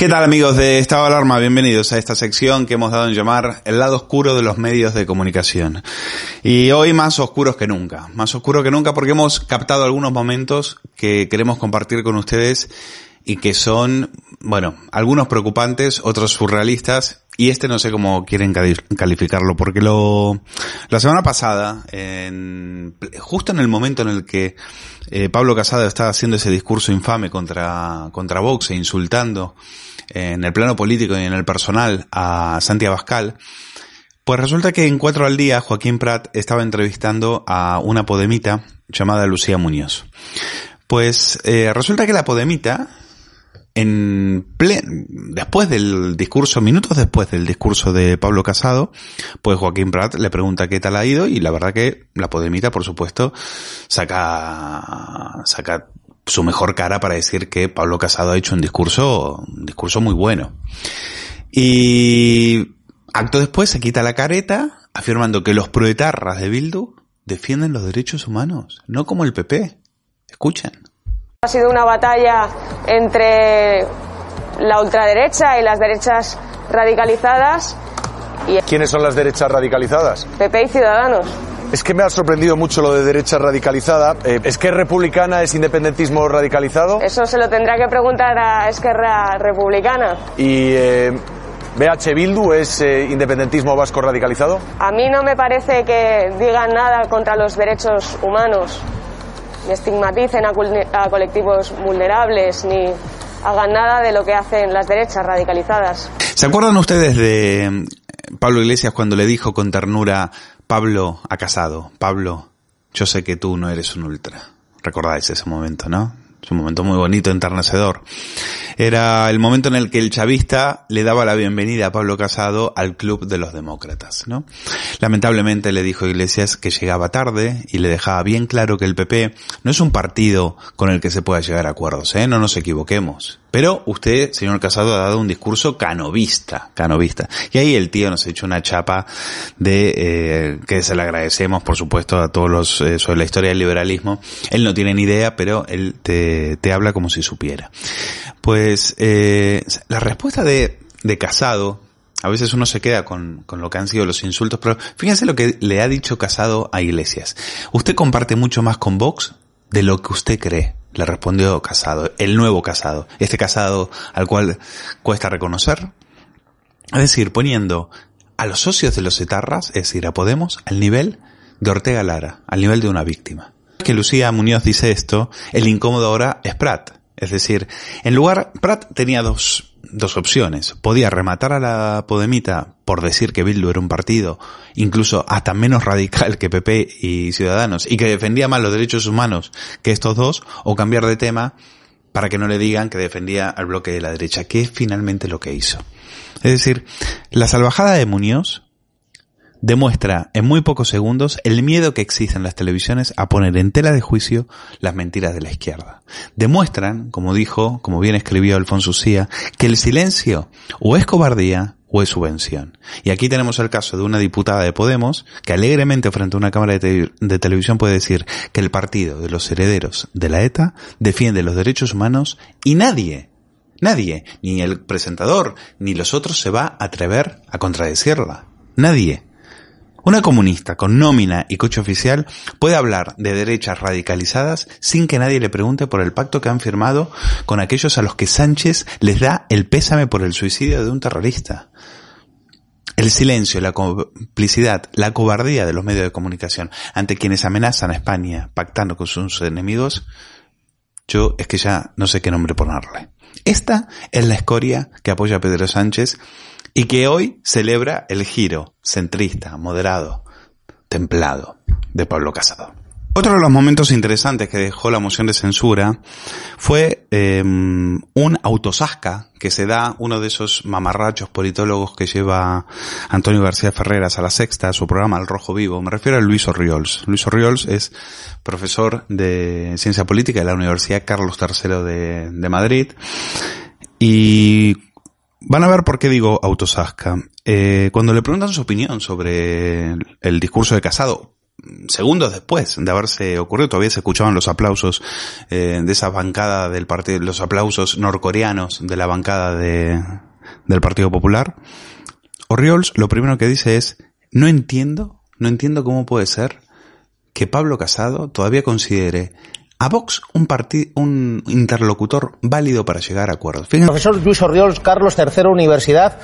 ¿Qué tal amigos de Estado Alarma? Bienvenidos a esta sección que hemos dado en llamar el lado oscuro de los medios de comunicación. Y hoy más oscuros que nunca, más oscuro que nunca porque hemos captado algunos momentos que queremos compartir con ustedes y que son, bueno, algunos preocupantes, otros surrealistas y este no sé cómo quieren calificarlo porque lo, la semana pasada, en, justo en el momento en el que eh, Pablo Casado estaba haciendo ese discurso infame contra, contra Vox e insultando en el plano político y en el personal a Santi Abascal, pues resulta que en Cuatro al Día Joaquín Prat estaba entrevistando a una podemita llamada Lucía Muñoz. Pues eh, resulta que la podemita, en después del discurso, minutos después del discurso de Pablo Casado, pues Joaquín Prat le pregunta qué tal ha ido y la verdad que la podemita, por supuesto, saca, saca su mejor cara para decir que Pablo Casado ha hecho un discurso, un discurso muy bueno. Y acto después se quita la careta afirmando que los proetarras de Bildu defienden los derechos humanos, no como el PP. Escuchen. Ha sido una batalla entre la ultraderecha y las derechas radicalizadas. ¿Quiénes son las derechas radicalizadas? PP y Ciudadanos. Es que me ha sorprendido mucho lo de derecha radicalizada. Eh, ¿Es que republicana es independentismo radicalizado? Eso se lo tendrá que preguntar a Esquerra Republicana. ¿Y eh, BH Bildu es eh, independentismo vasco radicalizado? A mí no me parece que digan nada contra los derechos humanos, ni estigmaticen a, a colectivos vulnerables, ni hagan nada de lo que hacen las derechas radicalizadas. ¿Se acuerdan ustedes de Pablo Iglesias cuando le dijo con ternura Pablo ha casado. Pablo, yo sé que tú no eres un ultra. Recordáis ese momento, ¿no? Es un momento muy bonito, enternecedor. Era el momento en el que el chavista le daba la bienvenida a Pablo Casado al club de los demócratas, ¿no? Lamentablemente le dijo Iglesias que llegaba tarde y le dejaba bien claro que el PP no es un partido con el que se pueda llegar a acuerdos, ¿eh? No nos equivoquemos. Pero usted, señor Casado, ha dado un discurso canovista, canovista. Y ahí el tío nos ha hecho una chapa de, eh, que se le agradecemos, por supuesto, a todos los, eh, sobre la historia del liberalismo. Él no tiene ni idea, pero él te, te habla como si supiera. Pues, eh, la respuesta de, de Casado, a veces uno se queda con, con, lo que han sido los insultos, pero fíjense lo que le ha dicho Casado a Iglesias. Usted comparte mucho más con Vox de lo que usted cree le respondió Casado, el nuevo Casado, este Casado al cual cuesta reconocer. Es decir, poniendo a los socios de los etarras, es decir, a Podemos, al nivel de Ortega Lara, al nivel de una víctima. Que Lucía Muñoz dice esto, el incómodo ahora es Prat. Es decir, en lugar, Prat tenía dos, dos opciones. Podía rematar a la Podemita por decir que Bildu era un partido, incluso hasta menos radical que PP y Ciudadanos, y que defendía más los derechos humanos que estos dos, o cambiar de tema para que no le digan que defendía al bloque de la derecha, que es finalmente lo que hizo. Es decir, la salvajada de Muñoz demuestra en muy pocos segundos el miedo que existe en las televisiones a poner en tela de juicio las mentiras de la izquierda. Demuestran, como dijo, como bien escribió Alfonso Cía, que el silencio o es cobardía o es subvención. Y aquí tenemos el caso de una diputada de Podemos que alegremente frente a una cámara de, de, televisión puede decir que el partido de los herederos de la ETA defiende los derechos humanos y nadie, nadie, ni el presentador, ni los otros se va a atrever a contradecirla. Nadie. Una comunista con nómina y coche oficial puede hablar de derechas radicalizadas sin que nadie le pregunte por el pacto que han firmado con aquellos a los que Sánchez les da el pésame por el suicidio de un terrorista. El silencio, la complicidad, la cobardía de los medios de comunicación ante quienes amenazan a España pactando con sus enemigos, yo es que ya no sé qué nombre ponerle. Esta es la escoria que apoya a Pedro Sánchez y que hoy celebra el giro centrista, moderado, templado de Pablo Casado. Otro de los momentos interesantes que dejó la moción de censura fue eh, un autosasca que se da uno de esos mamarrachos politólogos que lleva Antonio García Ferreras a la sexta, su programa El Rojo Vivo. Me refiero a Luis Orriols. Luis Orriols es profesor de ciencia política de la Universidad Carlos III de, de Madrid y Van a ver por qué digo autosasca. Eh, cuando le preguntan su opinión sobre el, discurso de Casado, segundos después de haberse ocurrido, todavía se escuchaban los aplausos eh, de esa bancada del partido, los aplausos norcoreanos de la bancada de, del Partido Popular. Oriols lo primero que dice es, no entiendo, no entiendo cómo puede ser que Pablo Casado todavía considere a Vox un, un interlocutor válido para llegar a acuerdos. Fíjense. Profesor Luis Orriols, Carlos III, Universidad,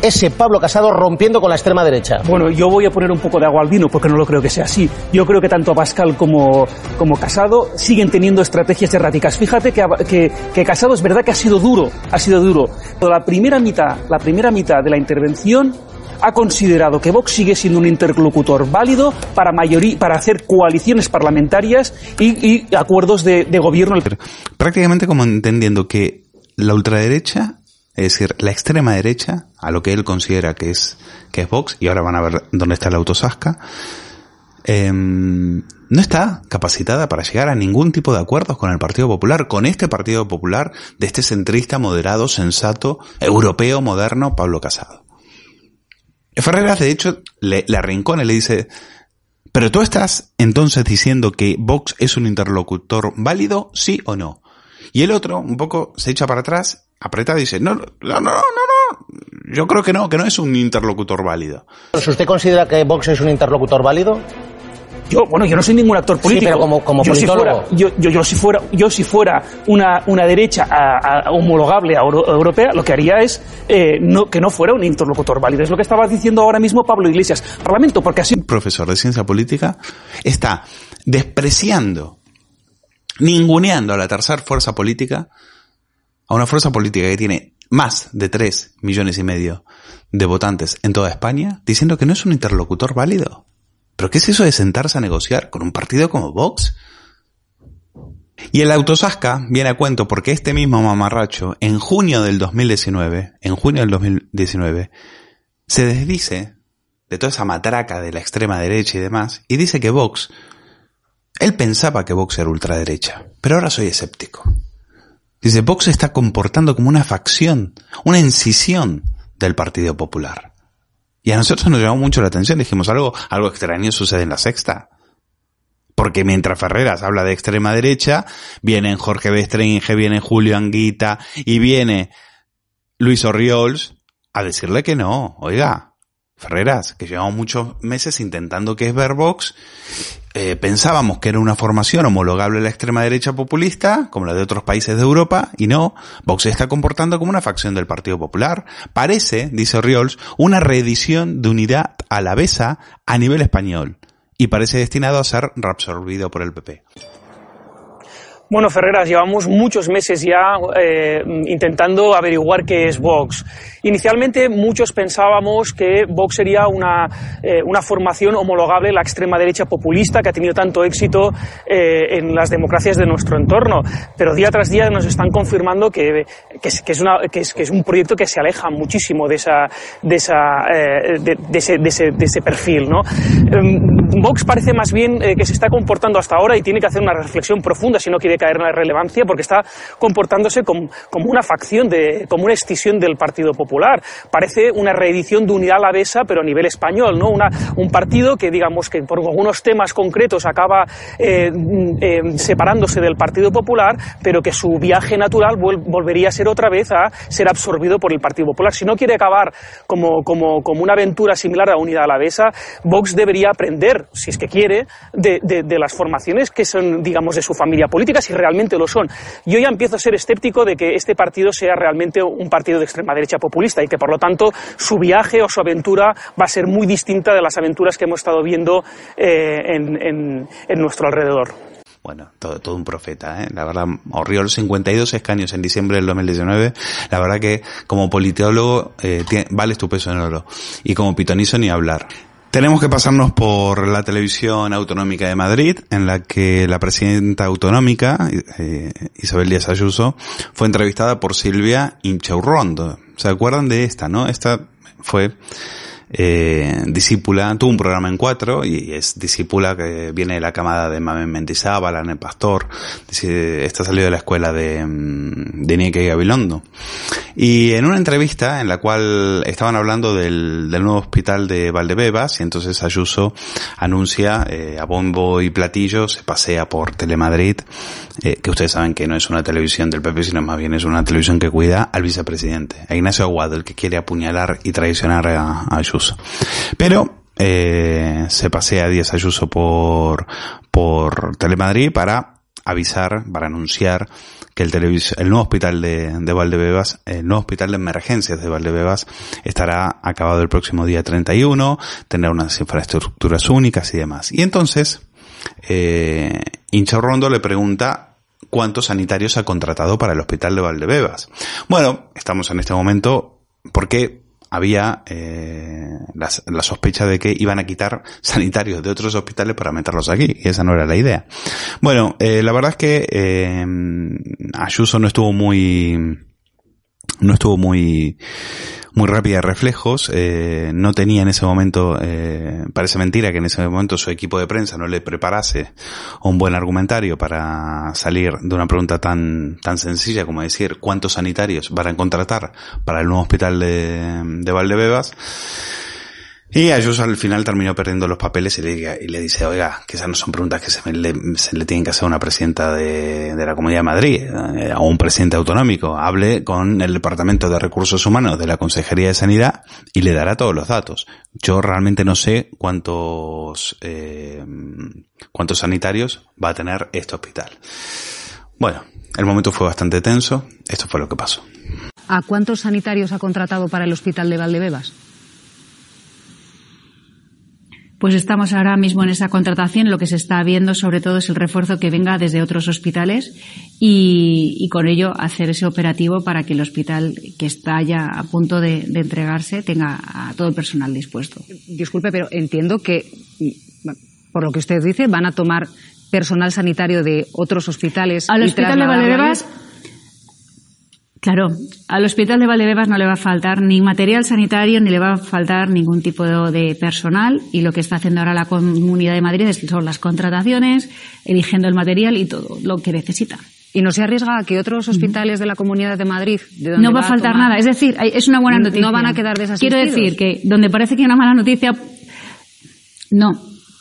ese Pablo Casado rompiendo con la extrema derecha. Bueno, yo voy a poner un poco de agua al vino porque no lo creo que sea así. Yo creo que tanto Pascal como, como Casado siguen teniendo estrategias erráticas. Fíjate que, que, que Casado es verdad que ha sido duro, ha sido duro. Pero la primera mitad, la primera mitad de la intervención ha considerado que Vox sigue siendo un interlocutor válido para, mayoría, para hacer coaliciones parlamentarias y, acuerdos de, de gobierno. Prácticamente como entendiendo que la ultraderecha es decir, la extrema derecha, a lo que él considera que es, que es Vox, y ahora van a ver dónde está la autosasca, eh, no está capacitada para llegar a ningún tipo de acuerdos con el Partido Popular, con este Partido Popular de este centrista moderado, sensato, europeo, moderno, Pablo Casado. Ferreras, de hecho, le, le arrincona y le dice, pero tú estás entonces diciendo que Vox es un interlocutor válido, sí o no. Y el otro, un poco, se echa para atrás, aprieta y dice, no, no, no, no, no, yo creo que no, que no es un interlocutor válido. ¿Pero si usted considera que Vox es un interlocutor válido? Yo, bueno, yo no soy ningún actor político. Sí, pero como, como yo, si fuera, yo, yo, yo, si fuera, yo si fuera una, una derecha a, a homologable a euro, europea, lo que haría es eh, no, que no fuera un interlocutor válido. Es lo que estaba diciendo ahora mismo Pablo Iglesias. Parlamento, porque así... Un profesor de ciencia política está despreciando, ninguneando a la tercera fuerza política, a una fuerza política que tiene más de 3 millones y medio de votantes en toda España, diciendo que no es un interlocutor válido. ¿Pero qué es eso de sentarse a negociar con un partido como Vox? Y el autosasca viene a cuento porque este mismo mamarracho, en junio del 2019, en junio del 2019, se desdice de toda esa matraca de la extrema derecha y demás, y dice que Vox, él pensaba que Vox era ultraderecha, pero ahora soy escéptico. Dice, Vox se está comportando como una facción, una incisión del Partido Popular. Y a nosotros nos llamó mucho la atención, dijimos algo, algo extraño sucede en la sexta. Porque mientras Ferreras habla de extrema derecha, vienen Jorge Bestringe, viene Julio Anguita y viene Luis Orriols a decirle que no, oiga, Ferreras, que llevamos muchos meses intentando que es Verbox, eh, pensábamos que era una formación homologable a la extrema derecha populista, como la de otros países de Europa, y no, Vox se está comportando como una facción del Partido Popular. Parece, dice Riols, una reedición de unidad alavesa a nivel español, y parece destinado a ser reabsorbido por el PP. Bueno, Ferreras, llevamos muchos meses ya eh, intentando averiguar qué es Vox. Inicialmente muchos pensábamos que Vox sería una, eh, una formación homologable a la extrema derecha populista que ha tenido tanto éxito eh, en las democracias de nuestro entorno. Pero día tras día nos están confirmando que, que, es, que es, una, que, es, es un proyecto que se aleja muchísimo de, esa, de, esa, de, de, ese, de, ese, de ese perfil. ¿no? Em, Vox parece más bien que se está comportando hasta ahora y tiene que hacer una reflexión profunda si no quiere caer en la relevancia porque está comportándose como, una facción, de, como una escisión del Partido Popular. Parece una reedición de Unidad Alavesa, pero a nivel español, ¿no? Una, un partido que, digamos, que por algunos temas concretos acaba eh, eh, separándose del Partido Popular, pero que su viaje natural volvería a ser otra vez a ser absorbido por el Partido Popular. Si no quiere acabar como, como, como una aventura similar a Unidad Alavesa, Vox debería aprender, si es que quiere, de, de, de las formaciones que son, digamos, de su familia política, si realmente lo son. Yo ya empiezo a ser escéptico de que este partido sea realmente un partido de extrema derecha populista y que por lo tanto su viaje o su aventura va a ser muy distinta de las aventuras que hemos estado viendo eh, en, nuestro alrededor. Bueno, todo, todo un profeta, ¿eh? La verdad, Orriol, 52 escaños en diciembre del 2019. La verdad que como politólogo eh, vales tu peso en oro. Y como pitonizo ni hablar. Tenemos que pasarnos por la televisión autonómica de Madrid, en la que la presidenta autonómica, eh, Isabel Díaz Ayuso, fue entrevistada por Silvia Inchaurrondo. ¿Se acuerdan de esta, no? Esta fue eh, discípula, tuvo un programa en cuatro y es discípula que viene de la camada de Mamen Mendizábal, Anne Pastor, está salido de la escuela de, mm, de Nieke Gabilondo. Y en una entrevista en la cual estaban hablando del, nuevo hospital de Valdebebas y entonces Ayuso anuncia eh, a bombo y platillo, se pasea por Telemadrid, eh, que ustedes saben que no es una televisión del PP, sino más bien es una televisión que cuida al vicepresidente, a Ignacio Aguado, el que quiere apuñalar y traicionar a Ayuso. Pero eh, se pasea Díaz Ayuso por, por Telemadrid para avisar, para anunciar que el, el nuevo hospital de, de, Valdebebas, el nuevo hospital de emergencias de Valdebebas estará acabado el próximo día 31, tendrá unas infraestructuras únicas y demás. Y entonces, eh, Incha Rondo le pregunta cuántos sanitarios ha contratado para el hospital de Valdebebas. Bueno, estamos en este momento porque había eh, la, la, sospecha de que iban a quitar sanitarios de otros hospitales para meterlos aquí, y esa no era la idea. Bueno, eh, la verdad es que eh, Ayuso no estuvo muy no estuvo muy muy rápida de reflejos, eh, no tenía en ese momento, eh, parece mentira que en ese momento su equipo de prensa no le preparase un buen argumentario para salir de una pregunta tan, tan sencilla como decir cuántos sanitarios van a contratar para el nuevo hospital de, de Valdebebas. Y Ayuso al final terminó perdiendo los papeles y le, y le dice, oiga, que esas no son preguntas que se, me, le, tienen que hacer a una presidenta de, de la Comunidad de Madrid eh, o un presidente autonómico. Hable con el Departamento de Recursos Humanos de la Consejería de Sanidad y le dará todos los datos. Yo realmente no sé cuántos, eh, cuántos sanitarios va a tener este hospital. Bueno, el momento fue bastante tenso. Esto fue lo que pasó. ¿A cuántos sanitarios ha contratado para el hospital de Valdebebas? Pues estamos ahora mismo en esa contratación. Lo que se está viendo sobre todo es el refuerzo que venga desde otros hospitales y, y con ello hacer ese operativo para que el hospital que está ya a punto de, de entregarse tenga a todo el personal dispuesto. Disculpe, pero entiendo que, por lo que usted dice, van a tomar personal sanitario de otros hospitales. Al hospital de Valdebebas, claro, al hospital de Valdebebas no le va a faltar ni material sanitario ni le va a faltar ningún tipo de, personal y lo que está haciendo ahora la Comunidad de Madrid es- son las contrataciones, eligiendo el material y todo lo que necesita. ¿Y no se arriesga a que otros hospitales de la Comunidad de Madrid, de donde No va a faltar tomar- nada. Es decir, es una buena No noticia. van a quedar desasistidos. Quiero decir que donde parece que hay una mala noticia, no,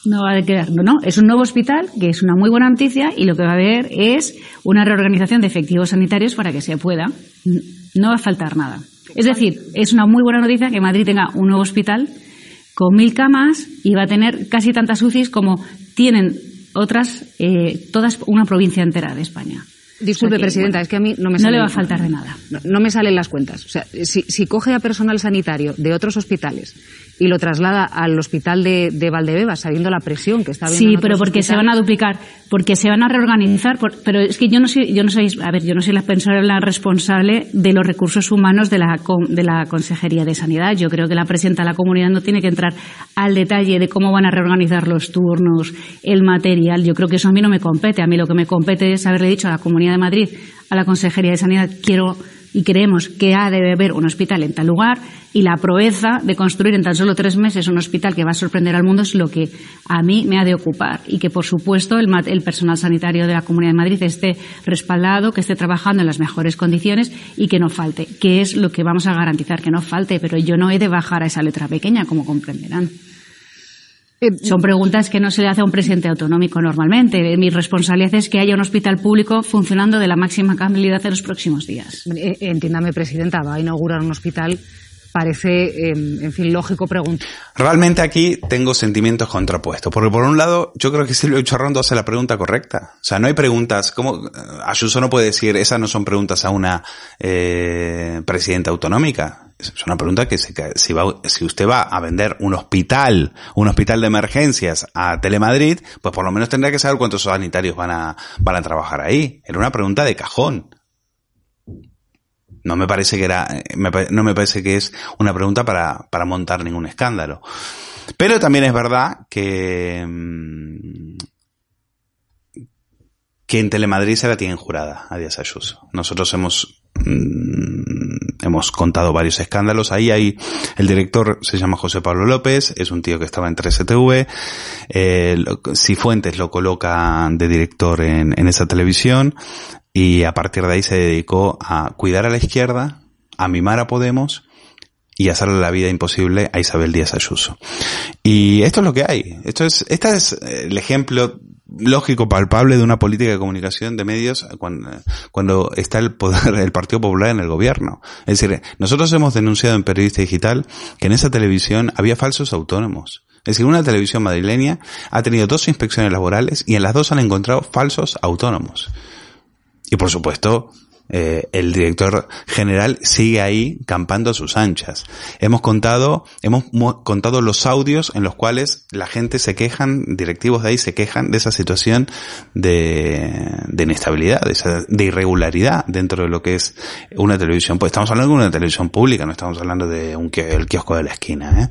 no va a quedar. No, no, es un nuevo hospital que es una muy buena noticia y lo que va a haber es una reorganización de efectivos sanitarios para que se pueda. No va a faltar nada. Es decir, es una muy buena noticia que Madrid tenga un nuevo hospital con mil camas y va a tener casi tantas UCIs como tienen otras, eh, todas una provincia entera de España. Disculpe, O sea que, Presidenta, bueno, es que a mí no me no sale- le va a faltar de nada. No, no me salen las cuentas. O sea, si, si coge a personal sanitario de otros hospitales y lo traslada al hospital de, de Valdebebas, sabiendo la presión que está habiendo Sí, en pero porque se van a duplicar, porque se van a reorganizar, por- pero es que yo no soy, yo no soy, a ver, yo no soy la persona responsable de los recursos humanos de la, de la Consejería de Sanidad. Yo creo que la presidenta de la comunidad no tiene que entrar al detalle de cómo van a reorganizar los turnos, el material. Yo creo que eso a mí no me compete. A mí lo que me compete es haberle dicho a la Comunidad de Madrid, a la Consejería de Sanidad, quiero y creemos que ha de haber un hospital en tal lugar y la proeza de construir en tan solo tres meses un hospital que va a sorprender al mundo es lo que a mí me ha de ocupar y que por supuesto el, el personal sanitario de la Comunidad de Madrid esté respaldado, que esté trabajando en las mejores condiciones y que no falte, que es lo que vamos a garantizar que no falte, pero yo no he de bajar a esa letra pequeña como comprenderán. Son preguntas que no se le hace a un presidente autonómico normalmente. Mi responsabilidad es que haya un hospital público funcionando de la máxima calidad en los próximos días. Eh, Entiéndame, Presidenta, va a inaugurar un hospital. Parece, eh, en fin, lógico preguntar. Realmente aquí tengo sentimientos contrapuestos, porque por un lado yo creo que Silvio Chorrondo hace la pregunta correcta. O sea, no hay preguntas, como Ayuso no puede decir, esas no son preguntas a una eh, presidenta autonómica. Es una pregunta que ca- si, va, si usted va a vender un hospital, un hospital de emergencias a Telemadrid, pues por lo menos tendrá que saber cuántos sanitarios van a, van a trabajar ahí. Era una pregunta de cajón. No me parece que era, eh, me no me parece que es una pregunta para, para montar ningún escándalo. Pero también es verdad que, mm, que en Telemadrid se la tienen jurada a Díaz Ayuso. Nosotros hemos, mm, hemos contado varios escándalos. Ahí hay, el director se llama José Pablo López, es un tío que estaba en 3TV. Eh, Cifuentes lo coloca de director en, en esa televisión y a partir de ahí se dedicó a cuidar a la izquierda, a mimar a Podemos y hacerle la vida imposible a Isabel Díaz Ayuso. Y esto es lo que hay. Esto es, este es eh, el ejemplo lógico, palpable de una política de comunicación de medios cuando, cuando está el poder, el Partido Popular en el gobierno. Es decir, nosotros hemos denunciado en Periodista Digital que en esa televisión había falsos autónomos. Es decir, una televisión madrileña ha tenido dos inspecciones laborales y en las dos han encontrado falsos autónomos. Y por supuesto, eh, el director general sigue ahí campando a sus anchas. Hemos contado, hemos mo- contado los audios en los cuales la gente se quejan, directivos de ahí se quejan de esa situación de, inestabilidad, de, esa- de irregularidad dentro de lo que es una televisión. Pues estamos hablando de una televisión pública, no estamos hablando de un kiosco de la esquina. ¿eh?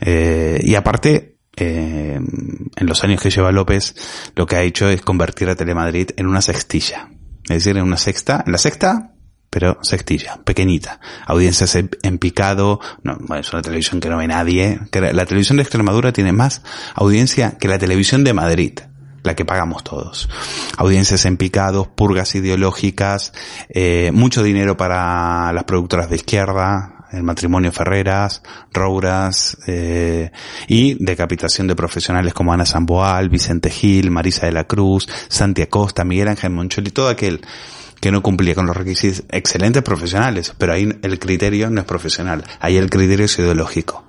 Eh, y aparte, eh, en los años que lleva López, lo que ha hecho es convertir a Telemadrid en una sextilla. Es decir, en una sexta, en la sexta, pero sextilla, pequeñita. Audiencias en, picado, no, bueno, es una televisión que no ve nadie. La televisión de Extremadura tiene más audiencia que la televisión de Madrid, la que pagamos todos. Audiencias en picados, purgas ideológicas, eh, mucho dinero para las productoras de izquierda, el matrimonio Ferreras, Rouras, eh, y decapitación de profesionales como Ana Samboal, Vicente Gil, Marisa de la Cruz, Santi Acosta, Miguel Ángel Moncholi, todo aquel que no cumplía con los requisitos, excelentes profesionales, pero ahí el criterio no es profesional, ahí el criterio es ideológico.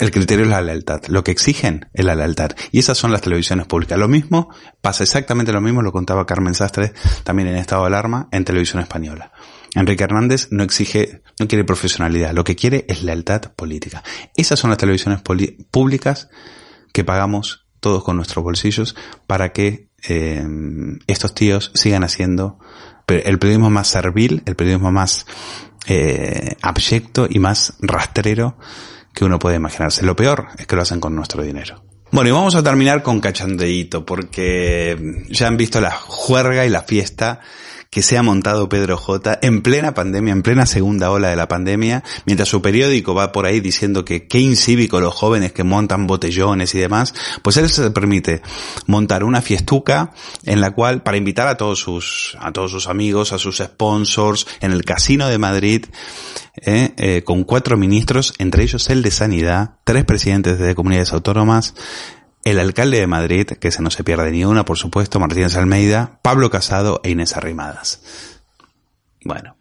El criterio es la lealtad. Lo que exigen es la lealtad. Y esas son las televisiones públicas. Lo mismo, pasa exactamente lo mismo, lo contaba Carmen Sastre también en estado de alarma en televisión española. Enrique Hernández no exige, no quiere profesionalidad, lo que quiere es lealtad política. Esas son las televisiones públicas que pagamos todos con nuestros bolsillos para que eh, estos tíos sigan haciendo el periodismo más servil, el periodismo más eh, abyecto y más rastrero que uno puede imaginarse. Lo peor es que lo hacen con nuestro dinero. Bueno, y vamos a terminar con cachondeíto, porque ya han visto la juerga y la fiesta que se ha montado Pedro J en plena pandemia, en plena segunda ola de la pandemia, mientras su periódico va por ahí diciendo que qué incívico los jóvenes que montan botellones y demás, pues él se permite montar una fiestuca en la cual, para invitar a todos sus, a todos sus amigos, a sus sponsors, en el Casino de Madrid, eh, eh, con cuatro ministros, entre ellos el de Sanidad, tres presidentes de comunidades autónomas, el alcalde de Madrid, que se no se pierde ni una, por supuesto, Martínez Almeida, Pablo Casado e Inés Arrimadas. Bueno,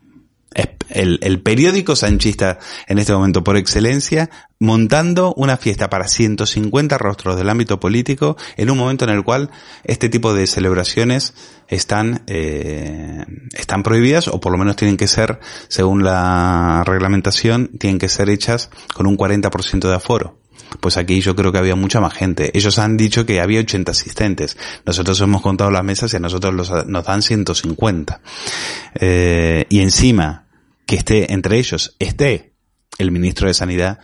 el, el, periódico sanchista en este momento por excelencia, montando una fiesta para 150 rostros del ámbito político en un momento en el cual este tipo de celebraciones están, eh, están prohibidas o por lo menos tienen que ser, según la reglamentación, tienen que ser hechas con un 40% de aforo pues aquí yo creo que había mucha más gente. Ellos han dicho que había 80 asistentes. Nosotros hemos contado las mesas y a nosotros nos dan 150. Eh, y encima, que esté entre ellos, esté el ministro de Sanidad,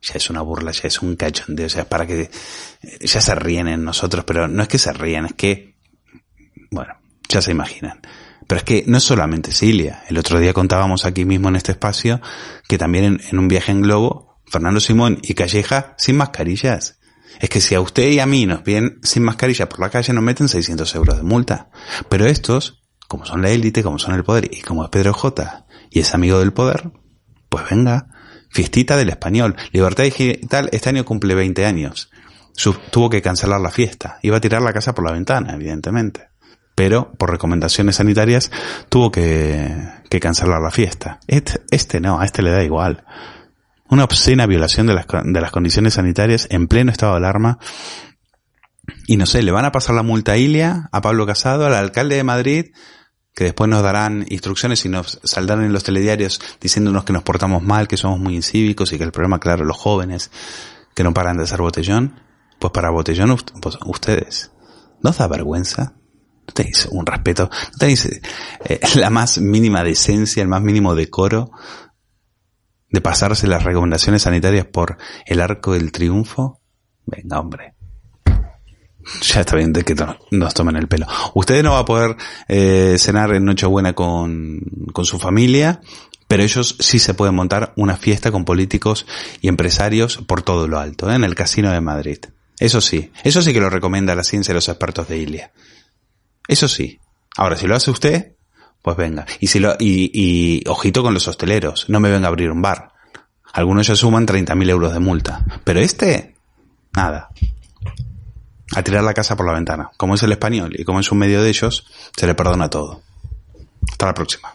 ya es una burla, ya es un cachondeo, o sea, para que ya se ríen en nosotros, pero no es que se ríen, es que, bueno, ya se imaginan. Pero es que no es solamente Cilia. El otro día contábamos aquí mismo en este espacio que también en un viaje en globo Fernando Simón y Calleja sin mascarillas. Es que si a usted y a mí nos vienen sin mascarilla por la calle nos meten 600 euros de multa. Pero estos, como son la élite, como son el poder y como es Pedro J y es amigo del poder, pues venga, fiestita del español. Libertad Digital este año cumple 20 años. tuvo que cancelar la fiesta. Iba a tirar la casa por la ventana, evidentemente. Pero, por recomendaciones sanitarias, tuvo que, que cancelar la fiesta. Este, este no, a este le da igual una obscena violación de las, de las condiciones sanitarias en pleno estado de alarma. Y no sé, le van a pasar la multa a Ilia, a Pablo Casado, al alcalde de Madrid, que después nos darán instrucciones y nos saldrán en los telediarios diciéndonos que nos portamos mal, que somos muy incívicos y que el problema, claro, los jóvenes que no paran de ser botellón. Pues para botellón pues ustedes, ¿no os da vergüenza? ¿No tenéis un respeto? ¿No tenéis eh, la más mínima decencia, el más mínimo decoro de pasarse las recomendaciones sanitarias por el arco del triunfo? Venga, hombre. Ya está bien de que nos tomen el pelo. Usted no va a poder eh, cenar en Nochebuena con, con su familia, pero ellos sí se pueden montar una fiesta con políticos y empresarios por todo lo alto, ¿eh? en el Casino de Madrid. Eso sí, eso sí que lo recomienda la ciencia de los expertos de Ilia. Eso sí. Ahora, si lo hace usted, pues venga. Y si lo, y, y ojito con los hosteleros. No me venga a abrir un bar. Algunos ya suman 30.000 euros de multa. Pero este, nada. A tirar la casa por la ventana. Como es el español y como es un medio de ellos, se le perdona todo. Hasta la próxima.